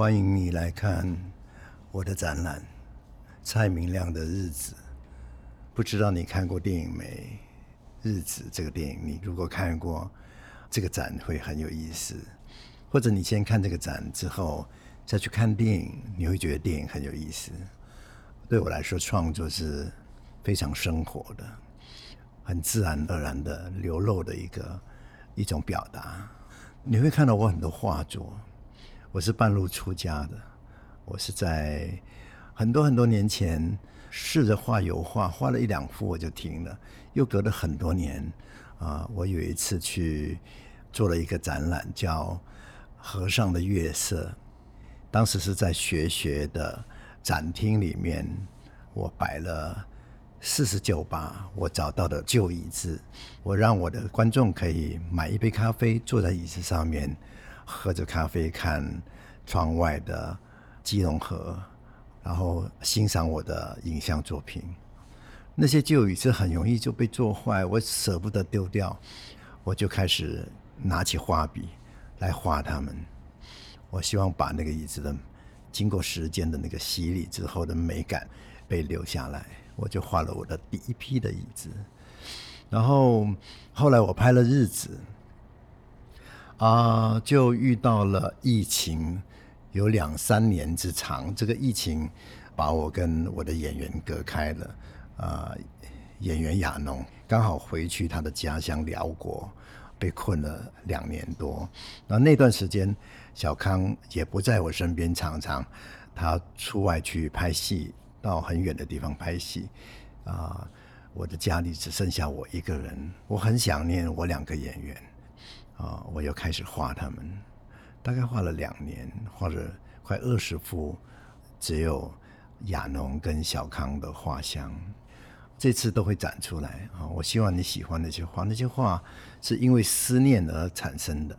欢迎你来看我的展览《蔡明亮的日子》。不知道你看过电影没？《日子》这个电影，你如果看过，这个展会很有意思。或者你先看这个展之后，再去看电影，你会觉得电影很有意思。对我来说，创作是非常生活的，很自然而然的流露的一个一种表达。你会看到我很多画作。我是半路出家的，我是在很多很多年前试着画油画，画了一两幅我就停了。又隔了很多年，啊，我有一次去做了一个展览，叫《和尚的月色》。当时是在学学的展厅里面，我摆了四十九把我找到的旧椅子，我让我的观众可以买一杯咖啡，坐在椅子上面。喝着咖啡，看窗外的基隆河，然后欣赏我的影像作品。那些旧椅子很容易就被做坏，我舍不得丢掉，我就开始拿起画笔来画它们。我希望把那个椅子的经过时间的那个洗礼之后的美感被留下来，我就画了我的第一批的椅子。然后后来我拍了日子。啊，就遇到了疫情，有两三年之长。这个疫情把我跟我的演员隔开了。啊，演员亚农刚好回去他的家乡辽国，被困了两年多。那那段时间，小康也不在我身边，常常他出外去拍戏，到很远的地方拍戏。啊，我的家里只剩下我一个人，我很想念我两个演员。啊，我又开始画他们，大概画了两年，画了快二十幅，只有亚农跟小康的画像，这次都会展出来啊！我希望你喜欢那些画，那些画是因为思念而产生的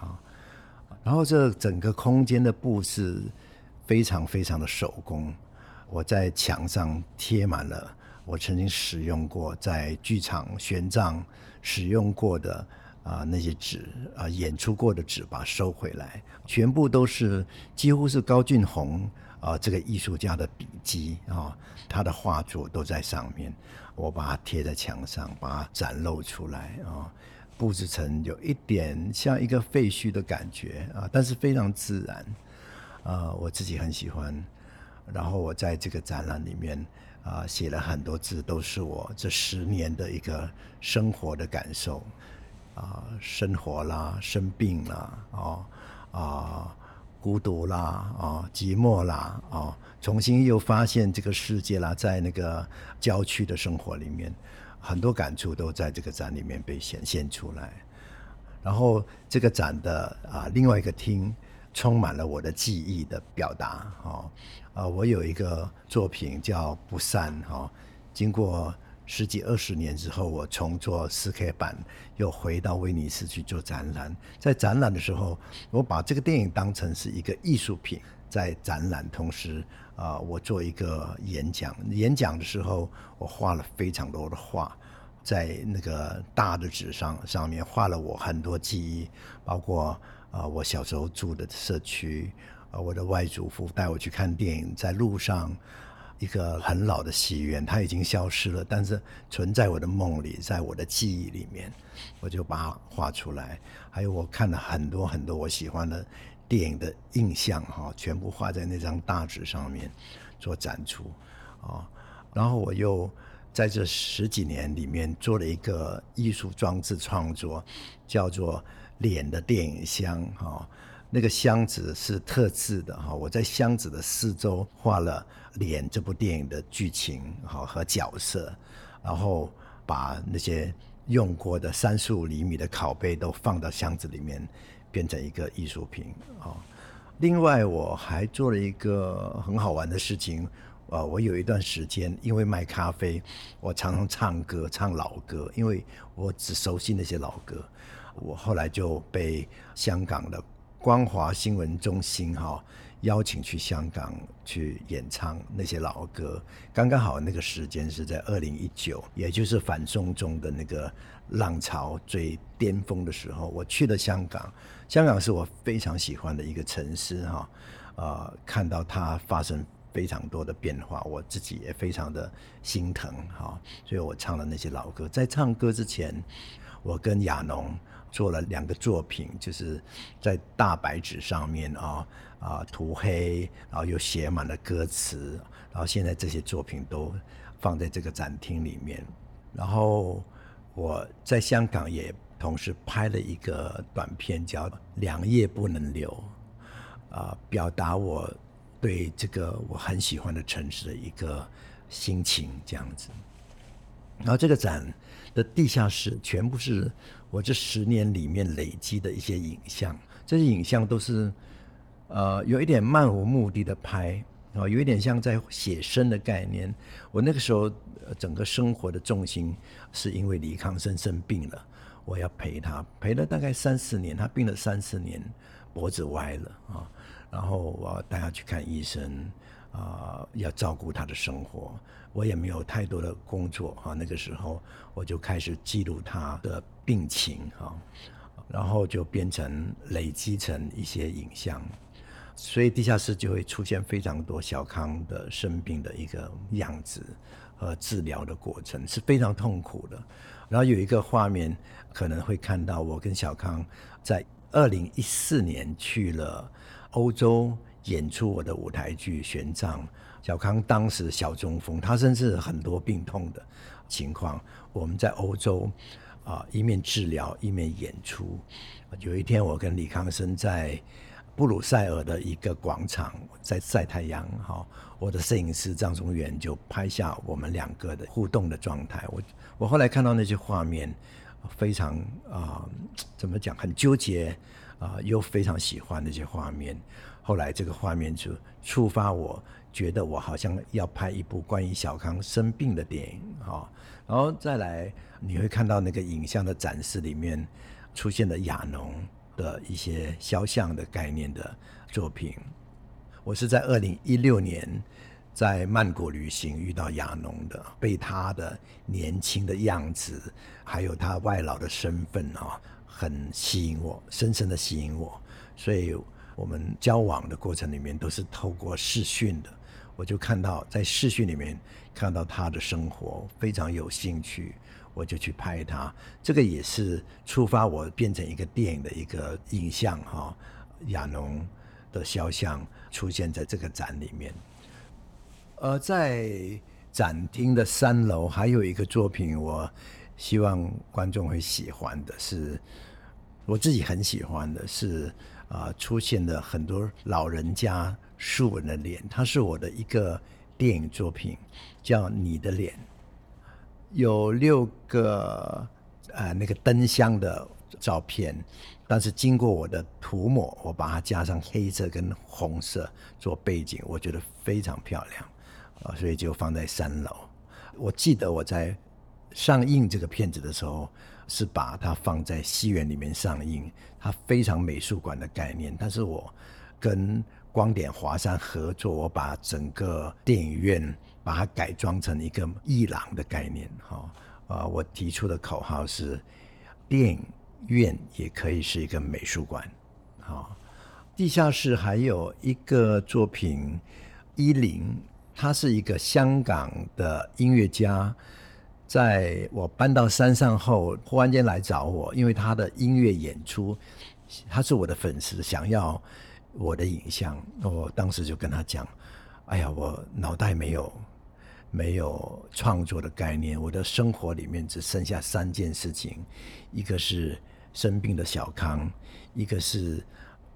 啊。然后这整个空间的布置非常非常的手工，我在墙上贴满了我曾经使用过在剧场玄奘使用过的。啊，那些纸啊，演出过的纸，把它收回来，全部都是几乎是高俊宏啊，这个艺术家的笔迹啊，他的画作都在上面。我把它贴在墙上，把它展露出来啊，布置成有一点像一个废墟的感觉啊，但是非常自然啊，我自己很喜欢。然后我在这个展览里面啊，写了很多字，都是我这十年的一个生活的感受。啊，生活啦，生病啦，哦，啊，孤独啦，啊，寂寞啦，啊，重新又发现这个世界啦，在那个郊区的生活里面，很多感触都在这个展里面被显现出来。然后这个展的啊，另外一个厅充满了我的记忆的表达，哦，啊，我有一个作品叫《不散》，哈，经过。十几二十年之后，我重做四 K 版，又回到威尼斯去做展览。在展览的时候，我把这个电影当成是一个艺术品，在展览同时，啊，我做一个演讲。演讲的时候，我画了非常多的画，在那个大的纸上上面画了我很多记忆，包括啊，我小时候住的社区，啊，我的外祖父带我去看电影，在路上。一个很老的戏院，它已经消失了，但是存在我的梦里，在我的记忆里面，我就把它画出来。还有我看了很多很多我喜欢的电影的印象，哈，全部画在那张大纸上面做展出，啊，然后我又在这十几年里面做了一个艺术装置创作，叫做“脸的电影箱”，哈。那个箱子是特制的哈，我在箱子的四周画了《脸》这部电影的剧情哈和角色，然后把那些用过的三十五厘米的拷贝都放到箱子里面，变成一个艺术品啊。另外，我还做了一个很好玩的事情啊，我有一段时间因为卖咖啡，我常常唱歌唱老歌，因为我只熟悉那些老歌，我后来就被香港的。光华新闻中心哈邀请去香港去演唱那些老歌，刚刚好那个时间是在二零一九，也就是反送中的那个浪潮最巅峰的时候，我去了香港。香港是我非常喜欢的一个城市哈，呃，看到它发生非常多的变化，我自己也非常的心疼哈，所以我唱了那些老歌。在唱歌之前，我跟亚农做了两个作品，就是在大白纸上面啊啊涂黑，然后又写满了歌词，然后现在这些作品都放在这个展厅里面。然后我在香港也同时拍了一个短片，叫《两夜不能留》，啊，表达我。对这个我很喜欢的城市的一个心情，这样子。然后这个展的地下室全部是我这十年里面累积的一些影像，这些影像都是呃有一点漫无目的的拍啊，有一点像在写生的概念。我那个时候整个生活的重心是因为李康生生病了，我要陪他，陪了大概三四年，他病了三四年，脖子歪了啊。然后我带他去看医生，啊，要照顾他的生活。我也没有太多的工作啊，那个时候我就开始记录他的病情啊，然后就变成累积成一些影像，所以地下室就会出现非常多小康的生病的一个样子和治疗的过程是非常痛苦的。然后有一个画面可能会看到我跟小康在二零一四年去了。欧洲演出我的舞台剧《玄奘》，小康当时小中风，他甚至很多病痛的情况。我们在欧洲啊，一面治疗一面演出。有一天，我跟李康生在布鲁塞尔的一个广场在晒太阳，哈，我的摄影师张宗元就拍下我们两个的互动的状态。我我后来看到那些画面，非常啊，怎么讲，很纠结。啊，又非常喜欢那些画面。后来这个画面就触发我，觉得我好像要拍一部关于小康生病的电影啊。然后再来，你会看到那个影像的展示里面出现的亚农的一些肖像的概念的作品。我是在二零一六年在曼谷旅行遇到亚农的，被他的年轻的样子，还有他外老的身份啊。很吸引我，深深的吸引我，所以我们交往的过程里面都是透过视讯的。我就看到在视讯里面看到他的生活，非常有兴趣，我就去拍他。这个也是触发我变成一个电影的一个影像哈。亚农的肖像出现在这个展里面。呃在展厅的三楼还有一个作品，我希望观众会喜欢的是。我自己很喜欢的是，啊，出现的很多老人家素人的脸，它是我的一个电影作品，叫《你的脸》，有六个啊那个灯箱的照片，但是经过我的涂抹，我把它加上黑色跟红色做背景，我觉得非常漂亮，啊，所以就放在三楼。我记得我在上映这个片子的时候。是把它放在戏院里面上映，它非常美术馆的概念。但是我跟光点华山合作，我把整个电影院把它改装成一个艺廊的概念。哈，啊，我提出的口号是：电影院也可以是一个美术馆。好，地下室还有一个作品，依林，他是一个香港的音乐家。在我搬到山上后，忽然间来找我，因为他的音乐演出，他是我的粉丝，想要我的影像。我当时就跟他讲：“哎呀，我脑袋没有没有创作的概念，我的生活里面只剩下三件事情，一个是生病的小康，一个是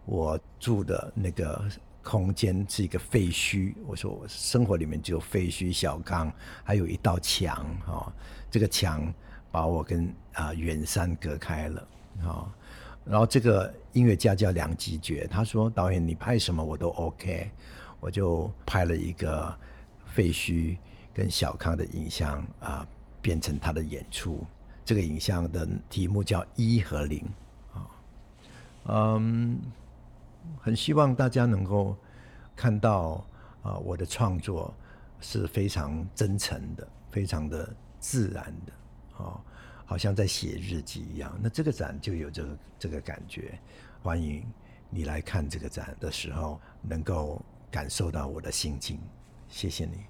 我住的那个。”空间是一个废墟，我说我生活里面只有废墟、小康，还有一道墙，哈，这个墙把我跟啊远山隔开了，啊，然后这个音乐家叫梁吉觉，他说导演你拍什么我都 OK，我就拍了一个废墟跟小康的影像啊，变成他的演出，这个影像的题目叫一和零，啊，嗯。很希望大家能够看到啊，我的创作是非常真诚的，非常的自然的，哦，好像在写日记一样。那这个展就有这个这个感觉，欢迎你来看这个展的时候，能够感受到我的心境。谢谢你。